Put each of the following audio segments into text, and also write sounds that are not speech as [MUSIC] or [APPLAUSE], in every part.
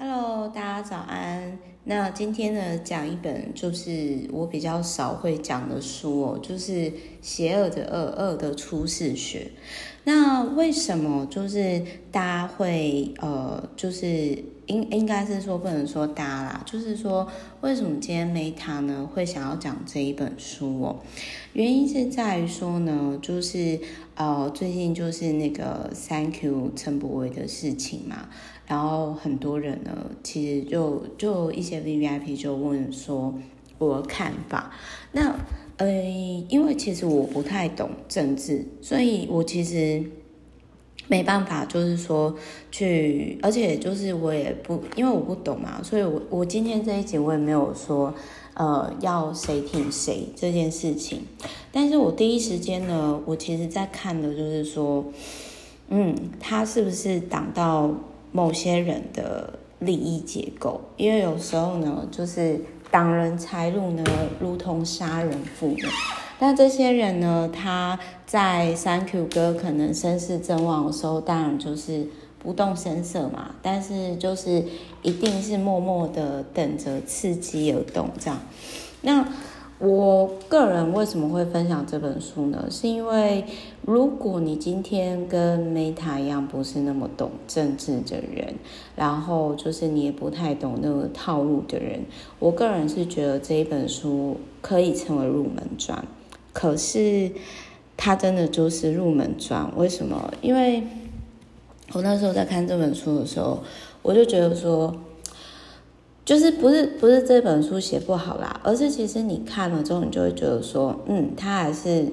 Hello，大家早安。那今天呢，讲一本就是我比较少会讲的书哦，就是《邪恶的恶恶的出世学》。那为什么就是大家会呃，就是应应该是说不能说大家啦，就是说为什么今天 Meta 呢会想要讲这一本书哦？原因是在于说呢，就是呃，最近就是那个 Thank you 陈柏惟的事情嘛。然后很多人呢，其实就就一些 VVIP 就问说我的看法。那呃，因为其实我不太懂政治，所以我其实没办法，就是说去，而且就是我也不，因为我不懂嘛，所以我我今天这一集我也没有说呃要谁挺谁这件事情。但是我第一时间呢，我其实在看的就是说，嗯，他是不是挡到？某些人的利益结构，因为有时候呢，就是挡人财路呢，如同杀人父母。那这些人呢，他在三 Q 哥可能声势正旺的时候，当然就是不动声色嘛。但是就是一定是默默的等着伺机而动这样。那。我个人为什么会分享这本书呢？是因为如果你今天跟 Meta 一样不是那么懂政治的人，然后就是你也不太懂那个套路的人，我个人是觉得这一本书可以成为入门砖。可是它真的就是入门砖，为什么？因为我那时候在看这本书的时候，我就觉得说。就是不是不是这本书写不好啦，而是其实你看了之后，你就会觉得说，嗯，他还是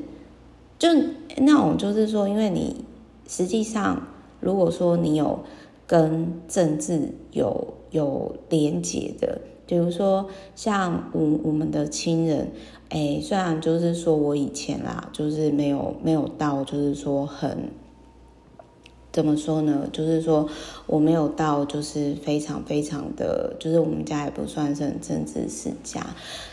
就那种，就是说，因为你实际上如果说你有跟政治有有连结的，比如说像我我们的亲人，哎，虽然就是说我以前啦，就是没有没有到，就是说很。怎么说呢？就是说我没有到，就是非常非常的，就是我们家也不算是很政治世家，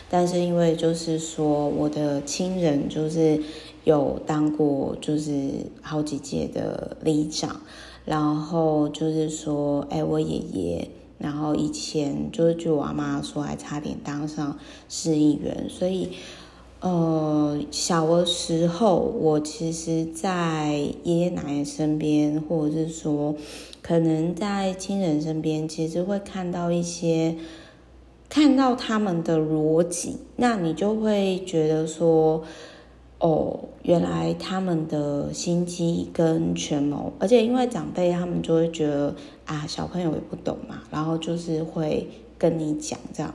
但是因为就是说我的亲人就是有当过，就是好几届的里长，然后就是说，哎，我爷爷，然后以前就是据我阿妈说，还差点当上市议员，所以。呃，小的时候，我其实，在爷爷奶奶身边，或者是说，可能在亲人身边，其实会看到一些，看到他们的逻辑，那你就会觉得说，哦，原来他们的心机跟权谋，而且因为长辈他们就会觉得啊，小朋友也不懂嘛，然后就是会跟你讲这样。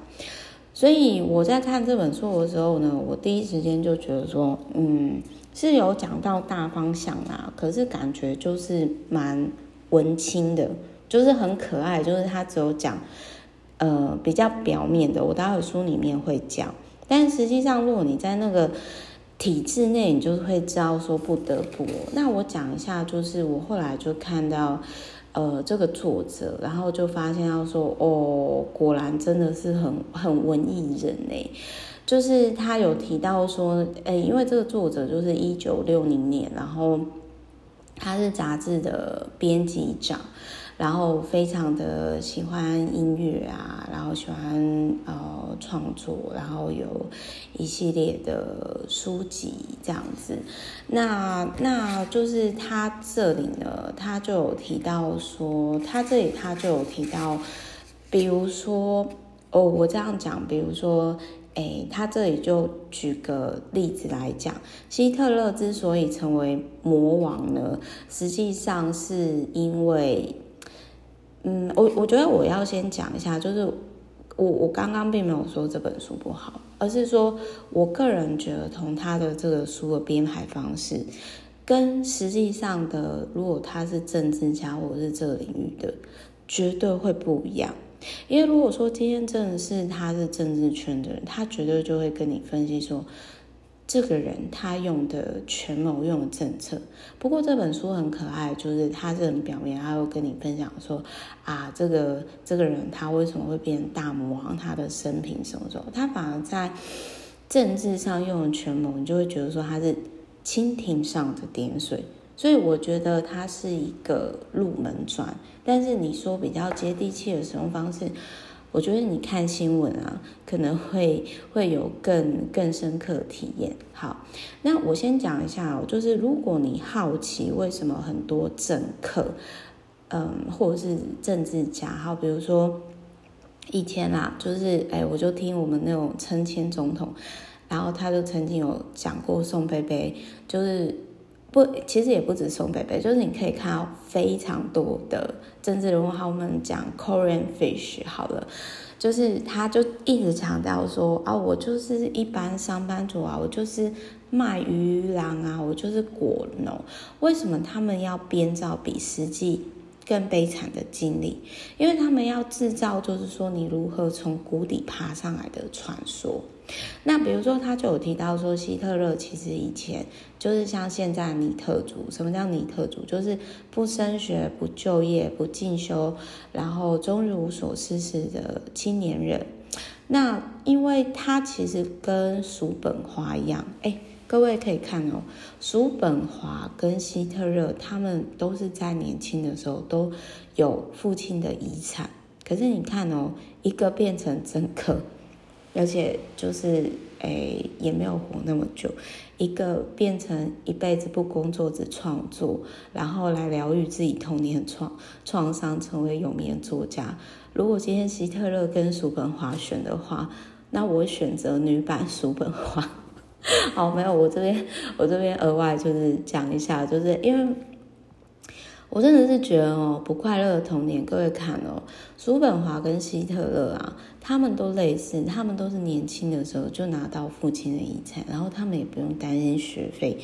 所以我在看这本书的时候呢，我第一时间就觉得说，嗯，是有讲到大方向啊，可是感觉就是蛮文青的，就是很可爱，就是他只有讲，呃，比较表面的，我待会书里面会讲，但实际上如果你在那个体制内，你就会知道说不得不。那我讲一下，就是我后来就看到。呃，这个作者，然后就发现他说，哦，果然真的是很很文艺人呢。就是他有提到说，哎，因为这个作者就是一九六零年，然后他是杂志的编辑长。然后非常的喜欢音乐啊，然后喜欢呃创作，然后有一系列的书籍这样子。那那就是他这里呢，他就有提到说，他这里他就有提到，比如说哦，我这样讲，比如说，诶，他这里就举个例子来讲，希特勒之所以成为魔王呢，实际上是因为。嗯，我我觉得我要先讲一下，就是我我刚刚并没有说这本书不好，而是说我个人觉得，从他的这个书的编排方式，跟实际上的，如果他是政治家或者是这个领域的，绝对会不一样。因为如果说今天真的是他是政治圈的人，他绝对就会跟你分析说。这个人他用的权谋用的政策，不过这本书很可爱，就是他是很表面，他会跟你分享说啊，这个这个人他为什么会变成大魔王，他的生平什么什么，他反而在政治上用的权谋，你就会觉得说他是蜻蜓上的点水，所以我觉得它是一个入门砖。但是你说比较接地气的使用方式，我觉得你看新闻啊，可能会会有更更深刻的体验。好，那我先讲一下，就是如果你好奇为什么很多政客，嗯，或者是政治家，好，比如说以前啦，就是哎，我就听我们那种陈前总统，然后他就曾经有讲过宋贝贝，就是不，其实也不止宋北北，就是你可以看到非常多的政治人物，好，我们讲 Korean Fish 好了，就是他就一直强调说啊，我就是一般上班族啊，我就是卖鱼郎啊，我就是果农，为什么他们要编造比实际更悲惨的经历，因为他们要制造，就是说你如何从谷底爬上来的传说。那比如说，他就有提到说，希特勒其实以前就是像现在尼特族。什么叫尼特族？就是不升学、不就业、不进修，然后终日无所事事的青年人。那因为他其实跟叔本华一样，哎。各位可以看哦，叔本华跟希特勒他们都是在年轻的时候都有父亲的遗产。可是你看哦，一个变成政客，而且就是诶也没有活那么久；一个变成一辈子不工作只创作，然后来疗愈自己童年创创伤，成为有名的作家。如果今天希特勒跟叔本华选的话，[LAUGHS] 那我选择女版叔本华。[LAUGHS] 好，没有，我这边我这边额外就是讲一下，就是因为我真的是觉得哦，不快乐的童年，各位看哦，叔本华跟希特勒啊，他们都类似，他们都是年轻的时候就拿到父亲的遗产，然后他们也不用担心学费、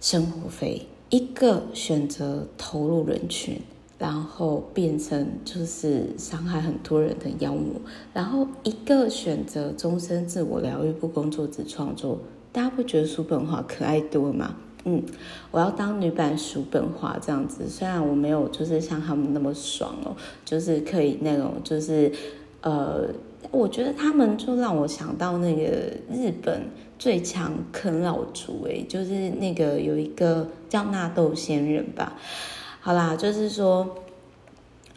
生活费，一个选择投入人群。然后变成就是伤害很多人的妖魔，然后一个选择终身自我疗愈，不工作只创作，大家不觉得叔本华可爱多吗？嗯，我要当女版叔本华这样子，虽然我没有就是像他们那么爽哦，就是可以那种就是呃，我觉得他们就让我想到那个日本最强啃老族诶，就是那个有一个叫纳豆仙人吧。好啦，就是说，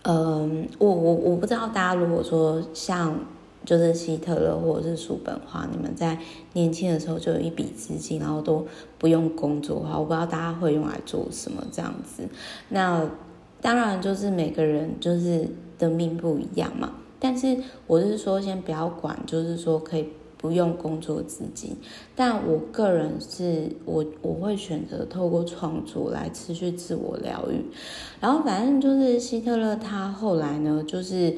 嗯，我我我不知道大家如果说像就是希特勒或者是叔本华，你们在年轻的时候就有一笔资金，然后都不用工作的话，我不知道大家会用来做什么这样子。那当然就是每个人就是的命不一样嘛，但是我是说先不要管，就是说可以。不用工作资金，但我个人是我我会选择透过创作来持续自我疗愈。然后反正就是希特勒他后来呢，就是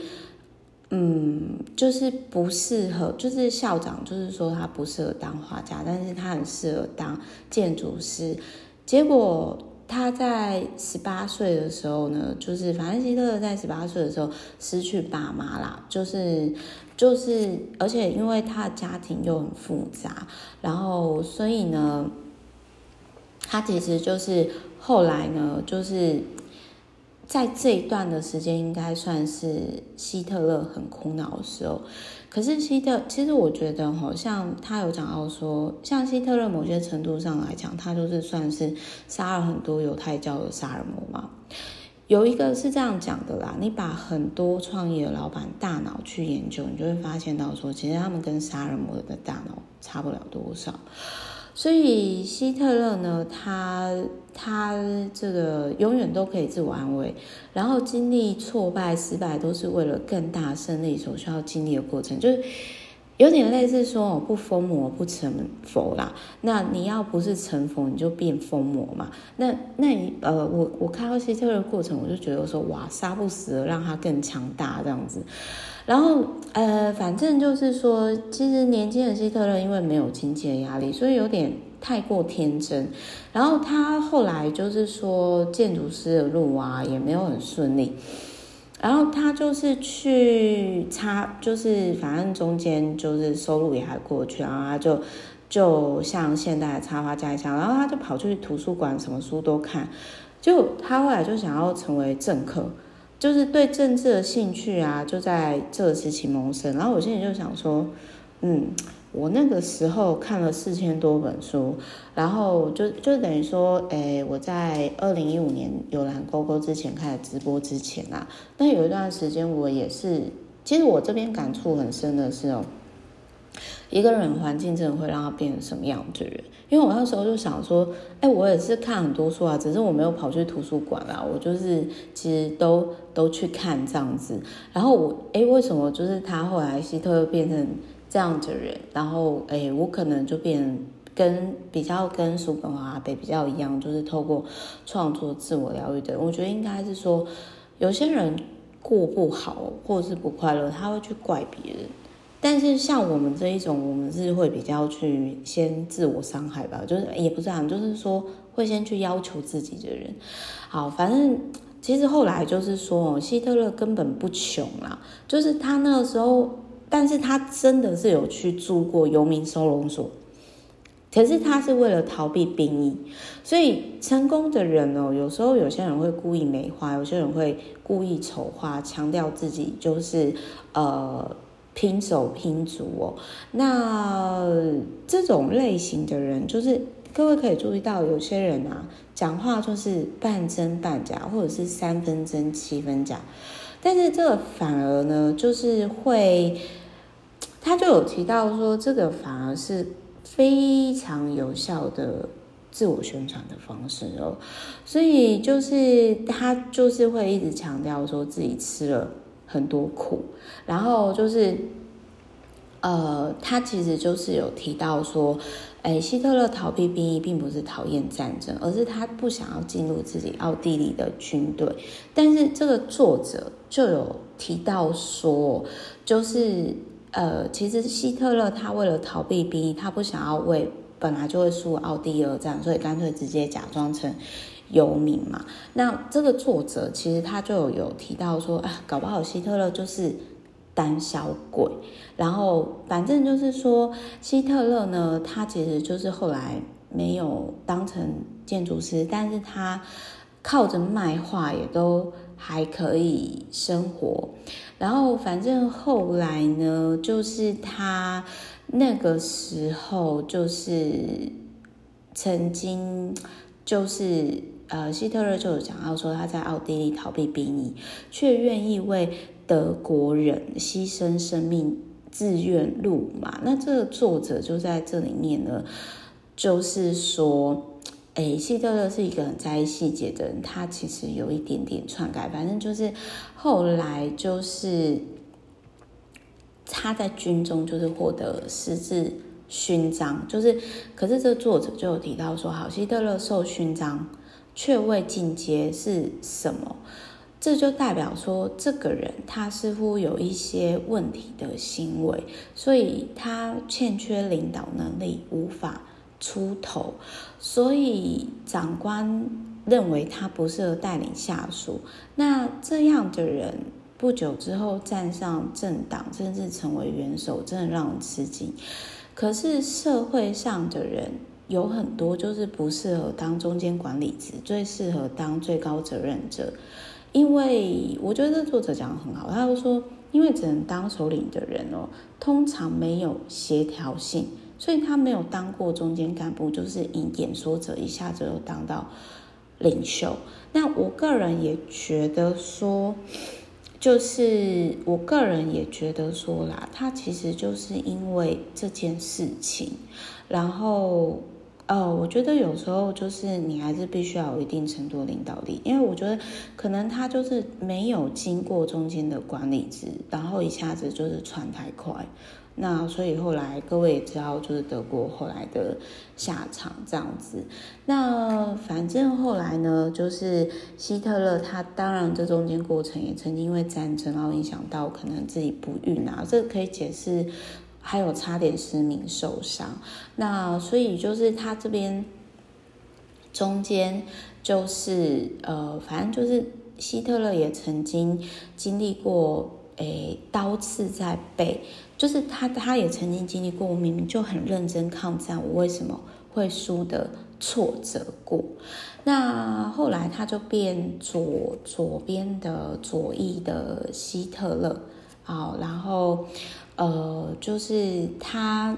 嗯，就是不适合，就是校长就是说他不适合当画家，但是他很适合当建筑师。结果他在十八岁的时候呢，就是反正希特勒在十八岁的时候失去爸妈啦，就是。就是，而且因为他的家庭又很复杂，然后所以呢，他其实就是后来呢，就是在这一段的时间，应该算是希特勒很苦恼的时候。可是希特，其实我觉得，好像他有讲到说，像希特勒某些程度上来讲，他就是算是杀了很多犹太教的杀人魔嘛。有一个是这样讲的啦，你把很多创业的老板大脑去研究，你就会发现到说，其实他们跟杀人魔的大脑差不了多少。所以希特勒呢，他他这个永远都可以自我安慰，然后经历挫败、失败，都是为了更大胜利所需要经历的过程，就是。有点类似说，我不疯魔不成佛啦。那你要不是成佛，你就变疯魔嘛。那那你呃，我我看到希特勒的过程，我就觉得说，哇，杀不死，让他更强大这样子。然后呃，反正就是说，其实年轻的希特勒因为没有经济的压力，所以有点太过天真。然后他后来就是说，建筑师的路啊，也没有很顺利。然后他就是去插，就是反正中间就是收入也还过去，然后他就就像现代的插画家一样，然后他就跑去图书馆，什么书都看。就他后来就想要成为政客，就是对政治的兴趣啊，就在这时期萌生。然后我现在就想说，嗯，我那个时候看了四千多本书，然后就就等于说，诶，我在二零一五年有蓝勾勾之前开始直播之前啊，那有一段时间我也是，其实我这边感触很深的是哦。一个人环境真的会让他变成什么样子的人？因为我那时候就想说，哎，我也是看很多书啊，只是我没有跑去图书馆啦，我就是其实都都去看这样子。然后我，哎，为什么就是他后来希特勒变成这样的人？然后，哎，我可能就变跟比较跟叔本华阿北比较一样，就是透过创作自我疗愈的。我觉得应该是说，有些人过不好或者是不快乐，他会去怪别人。但是像我们这一种，我们是会比较去先自我伤害吧，就是也不是这样，就是说会先去要求自己的人。好，反正其实后来就是说，希特勒根本不穷啦，就是他那个时候，但是他真的是有去住过游民收容所，可是他是为了逃避兵役。所以成功的人哦，有时候有些人会故意美化，有些人会故意丑化，强调自己就是呃。拼手拼足哦，那这种类型的人，就是各位可以注意到，有些人啊，讲话就是半真半假，或者是三分真七分假。但是这个反而呢，就是会，他就有提到说，这个反而是非常有效的自我宣传的方式哦。所以就是他就是会一直强调说自己吃了。很多苦，然后就是，呃，他其实就是有提到说，哎，希特勒逃避兵役并不是讨厌战争，而是他不想要进入自己奥地利的军队。但是这个作者就有提到说，就是呃，其实希特勒他为了逃避兵役，他不想要为本来就会输奥地利而战，所以干脆直接假装成。游民嘛，那这个作者其实他就有提到说，啊，搞不好希特勒就是胆小鬼。然后反正就是说，希特勒呢，他其实就是后来没有当成建筑师，但是他靠着卖画也都还可以生活。然后反正后来呢，就是他那个时候就是曾经就是。呃，希特勒就有讲到说，他在奥地利逃避兵役，却愿意为德国人牺牲生命，自愿入马。那这个作者就在这里面呢，就是说，诶，希特勒是一个很在意细节的人，他其实有一点点篡改，反正就是后来就是他在军中就是获得十字勋章，就是可是这个作者就有提到说，好，希特勒受勋章。却未进阶是什么？这就代表说，这个人他似乎有一些问题的行为，所以他欠缺领导能力，无法出头，所以长官认为他不适合带领下属。那这样的人不久之后站上政党，甚至成为元首，真的让人吃惊。可是社会上的人。有很多就是不适合当中间管理职，最适合当最高责任者。因为我觉得这作者讲得很好，他就说，因为只能当首领的人哦，通常没有协调性，所以他没有当过中间干部，就是以演说者一下子就当到领袖。那我个人也觉得说，就是我个人也觉得说啦，他其实就是因为这件事情，然后。哦，我觉得有时候就是你还是必须要有一定程度的领导力，因为我觉得可能他就是没有经过中间的管理职，然后一下子就是传太快，那所以后来各位也知道，就是德国后来的下场这样子。那反正后来呢，就是希特勒他当然这中间过程也曾经因为战争然后影响到可能自己不孕啊，这个可以解释。还有差点失明受伤，那所以就是他这边中间就是呃，反正就是希特勒也曾经经历过诶刀刺在背，就是他他也曾经经历过，我明明就很认真抗战，我为什么会输的挫折过？那后来他就变左左边的左翼的希特勒。好，然后呃，就是他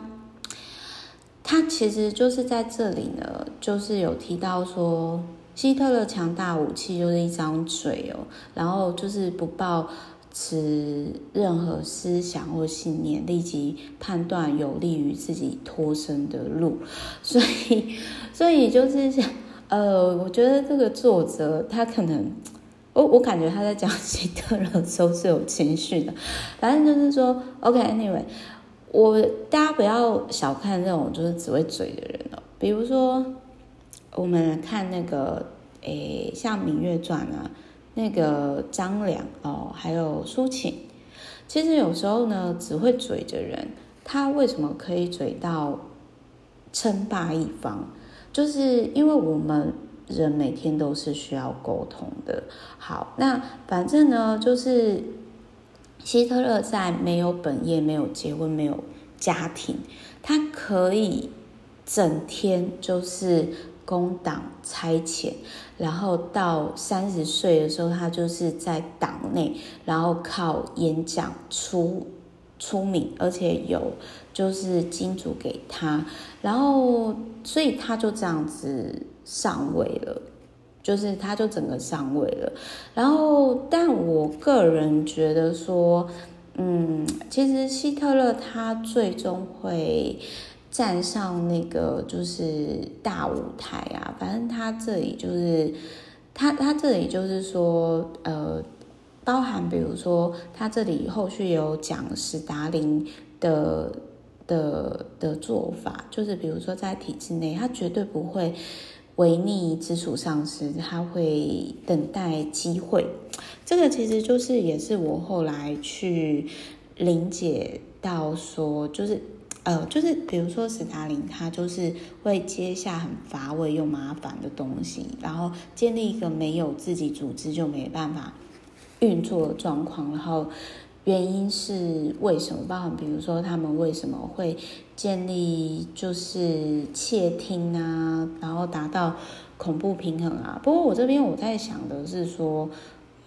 他其实就是在这里呢，就是有提到说，希特勒强大武器就是一张嘴哦，然后就是不抱持任何思想或信念，立即判断有利于自己脱身的路，[LAUGHS] 所以所以就是。呃，我觉得这个作者他可能，我我感觉他在讲希特勒的时候是有情绪的，反正就是说，OK，Anyway，我大家不要小看这种就是只会嘴的人哦。比如说，我们看那个，诶，像《芈月传》啊，那个张良哦，还有苏秦，其实有时候呢，只会嘴的人，他为什么可以嘴到称霸一方？就是因为我们人每天都是需要沟通的。好，那反正呢，就是希特勒在没有本业、没有结婚、没有家庭，他可以整天就是工党差遣，然后到三十岁的时候，他就是在党内，然后靠演讲出出名，而且有就是金主给他，然后。所以他就这样子上位了，就是他就整个上位了。然后，但我个人觉得说，嗯，其实希特勒他最终会站上那个就是大舞台啊。反正他这里就是他他这里就是说，呃，包含比如说他这里后续有讲史达林的。的的做法就是，比如说在体制内，他绝对不会违逆直属上司，他会等待机会。这个其实就是也是我后来去理解到说，就是呃，就是比如说史达林，他就是会接下很乏味又麻烦的东西，然后建立一个没有自己组织就没办法运作的状况，然后。原因是为什么？包含比如说他们为什么会建立就是窃听啊，然后达到恐怖平衡啊。不过我这边我在想的是说，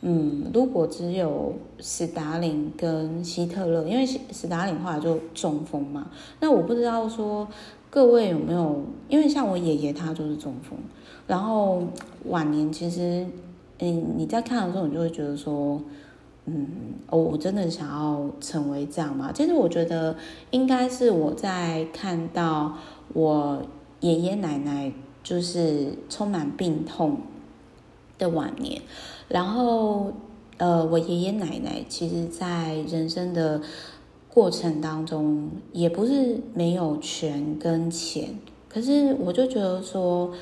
嗯，如果只有史达林跟希特勒，因为史达林后来就中风嘛，那我不知道说各位有没有，因为像我爷爷他就是中风，然后晚年其实，嗯，你在看的时候你就会觉得说。嗯，哦，我真的想要成为这样吗？其实我觉得应该是我在看到我爷爷奶奶就是充满病痛的晚年，然后呃，我爷爷奶奶其实，在人生的过程当中，也不是没有权跟钱，可是我就觉得说，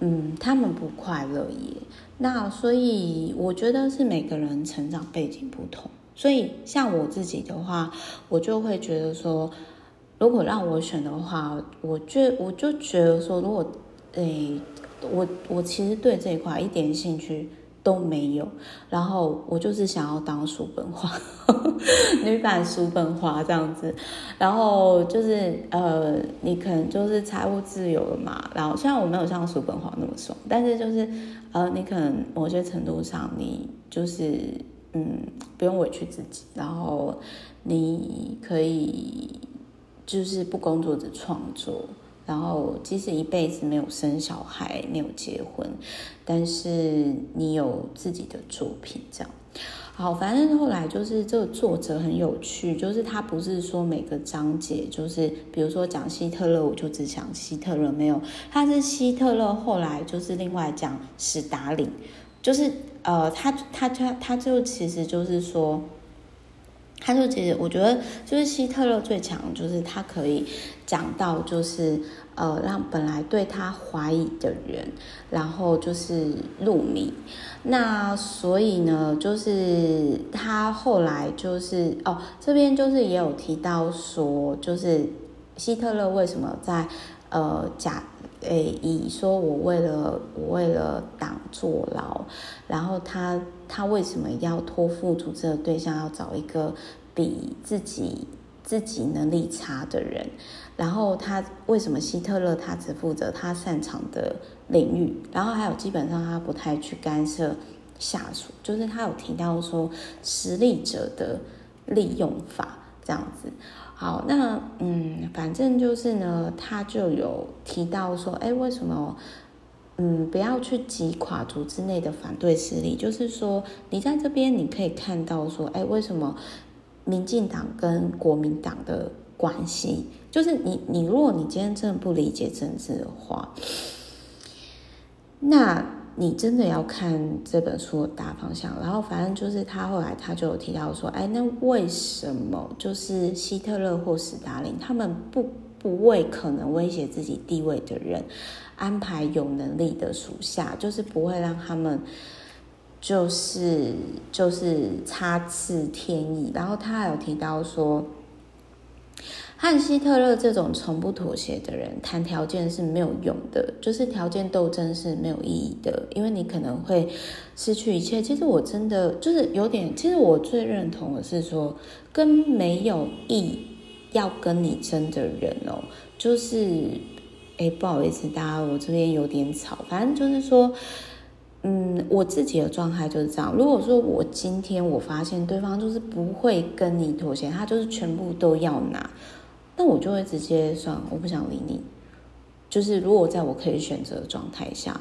嗯，他们不快乐耶。那所以我觉得是每个人成长背景不同，所以像我自己的话，我就会觉得说，如果让我选的话，我觉我就觉得说，如果诶、我我其实对这一块一点兴趣都没有，然后我就是想要当叔本华，[LAUGHS] 女版叔本华这样子，然后就是呃，你可能就是财务自由了嘛，然后虽然我没有像叔本华那么爽，但是就是。呃，你可能某些程度上，你就是嗯，不用委屈自己，然后你可以就是不工作只创作，然后即使一辈子没有生小孩，没有结婚，但是你有自己的作品，这样。好，反正后来就是这个作者很有趣，就是他不是说每个章节就是，比如说讲希特勒，我就只讲希特勒，没有，他是希特勒后来就是另外讲史达林，就是呃，他他他他就其实就是说，他就其实我觉得就是希特勒最强，就是他可以讲到就是。呃，让本来对他怀疑的人，然后就是入迷。那所以呢，就是他后来就是哦，这边就是也有提到说，就是希特勒为什么在呃假诶以说我为了我为了党坐牢，然后他他为什么要托付组织的对象要找一个比自己自己能力差的人？然后他为什么希特勒他只负责他擅长的领域，然后还有基本上他不太去干涉下属，就是他有提到说实力者的利用法这样子。好，那嗯，反正就是呢，他就有提到说，哎，为什么嗯不要去击垮组织内的反对势力？就是说，你在这边你可以看到说，哎，为什么民进党跟国民党的关系？就是你你如果你今天真的不理解政治的话，那。你真的要看这本书的大方向，然后反正就是他后来他就有提到说，哎，那为什么就是希特勒或斯大林他们不不为可能威胁自己地位的人安排有能力的属下，就是不会让他们就是就是插翅天翼，然后他还有提到说。和希特勒这种从不妥协的人谈条件是没有用的，就是条件斗争是没有意义的，因为你可能会失去一切。其实我真的就是有点，其实我最认同的是说，跟没有意要跟你争的人哦，就是，哎，不好意思，大家，我这边有点吵，反正就是说，嗯，我自己的状态就是这样。如果说我今天我发现对方就是不会跟你妥协，他就是全部都要拿。那我就会直接算，我不想理你。就是如果在我可以选择的状态下，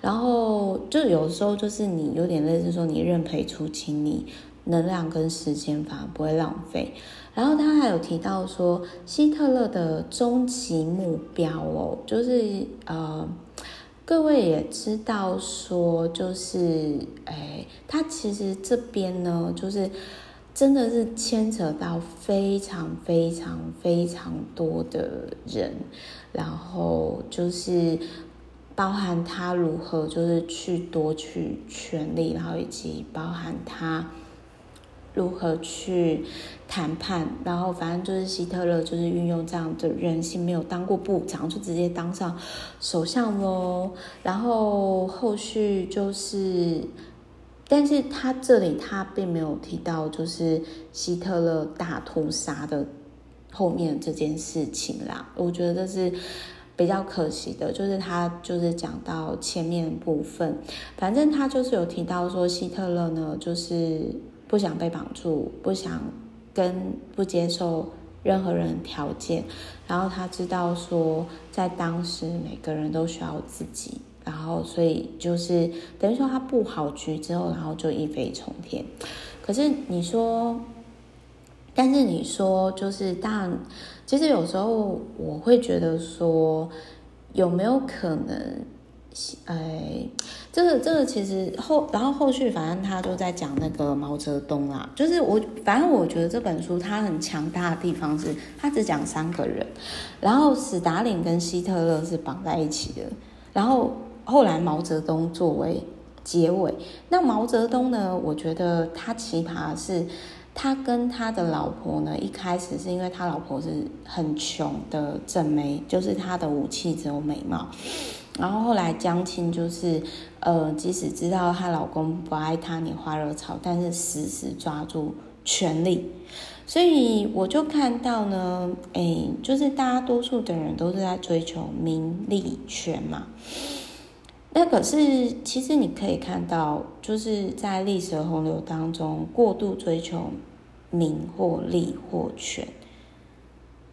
然后就有时候就是你有点类似说你认赔出清，你能量跟时间反而不会浪费。然后他还有提到说，希特勒的终极目标哦，就是呃，各位也知道说，就是哎，他其实这边呢，就是。真的是牵扯到非常非常非常多的人，然后就是包含他如何就是去夺取权力，然后以及包含他如何去谈判，然后反正就是希特勒就是运用这样的人性，没有当过部长就直接当上首相喽，然后后续就是。但是他这里他并没有提到，就是希特勒大屠杀的后面这件事情啦。我觉得这是比较可惜的，就是他就是讲到前面部分，反正他就是有提到说，希特勒呢就是不想被绑住，不想跟不接受任何人条件，然后他知道说，在当时每个人都需要自己。然后，所以就是等于说他布好局之后，然后就一飞冲天。可是你说，但是你说，就是当然，其实有时候我会觉得说，有没有可能？哎，这个这个其实后，然后后续反正他就在讲那个毛泽东啦。就是我反正我觉得这本书它很强大的地方是，它只讲三个人，然后史达林跟希特勒是绑在一起的，然后。后来毛泽东作为结尾，那毛泽东呢？我觉得他奇葩是，他跟他的老婆呢，一开始是因为他老婆是很穷的正妹，就是他的武器只有美貌。然后后来江青就是，呃，即使知道她老公不爱她，你花惹草，但是死死抓住权力。所以我就看到呢，哎，就是大多数的人都是在追求名利权嘛。那可是，其实你可以看到，就是在历史洪流当中，过度追求名或利或权，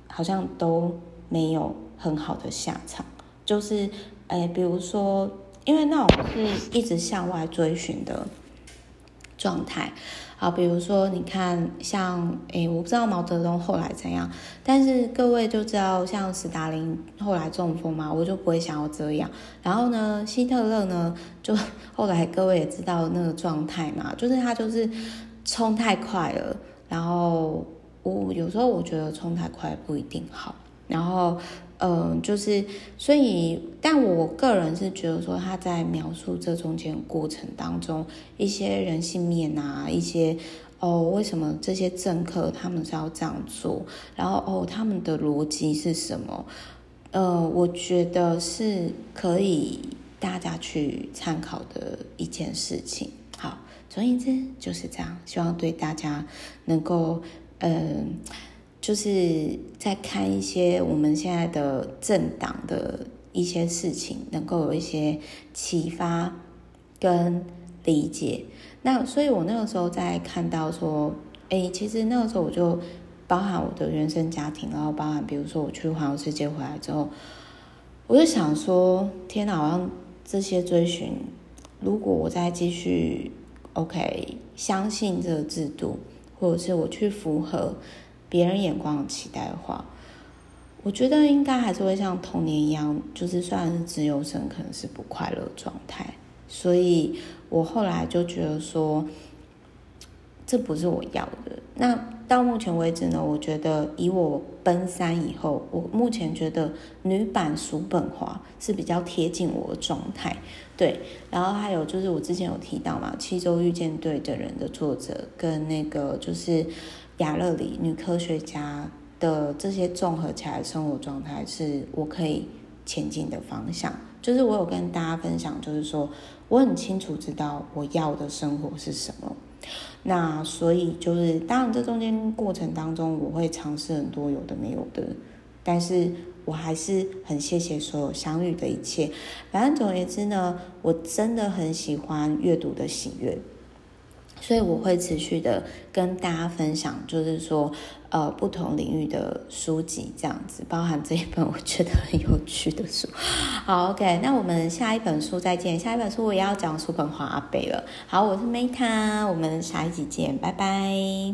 好像都没有很好的下场。就是，哎，比如说，因为那种是一直向外追寻的状态。好，比如说，你看，像，诶，我不知道毛泽东后来怎样，但是各位就知道，像斯大林后来中风嘛，我就不会想要这样。然后呢，希特勒呢，就 [LAUGHS] 后来各位也知道那个状态嘛，就是他就是冲太快了，然后我有时候我觉得冲太快不一定好，然后。嗯、就是所以，但我个人是觉得说，他在描述这中间过程当中，一些人性面啊，一些哦，为什么这些政客他们是要这样做，然后哦，他们的逻辑是什么？呃，我觉得是可以大家去参考的一件事情。好，总而言之就是这样，希望对大家能够嗯。就是在看一些我们现在的政党的一些事情，能够有一些启发跟理解。那所以，我那个时候在看到说，哎，其实那个时候我就包含我的原生家庭，然后包含比如说我去环游世界回来之后，我就想说，天哪，好像这些追寻，如果我再继续，OK，相信这个制度，或者是我去符合别人眼光的期待的话。我觉得应该还是会像童年一样，就是虽然是自由生，可能是不快乐状态。所以我后来就觉得说，这不是我要的。那到目前为止呢，我觉得以我奔三以后，我目前觉得女版叔本华是比较贴近我的状态。对，然后还有就是我之前有提到嘛，《七周遇见对的人》的作者跟那个就是亚勒里女科学家。的这些综合起来生活状态是我可以前进的方向。就是我有跟大家分享，就是说我很清楚知道我要的生活是什么。那所以就是，当然这中间过程当中，我会尝试很多有的没有的，但是我还是很谢谢所有相遇的一切。反正总而言之呢，我真的很喜欢阅读的喜悦。所以我会持续的跟大家分享，就是说，呃，不同领域的书籍这样子，包含这一本我觉得很有趣的书。[LAUGHS] 好，OK，那我们下一本书再见。下一本书我也要讲书本华阿贝了。好，我是 Meta，我们下一集见，拜拜。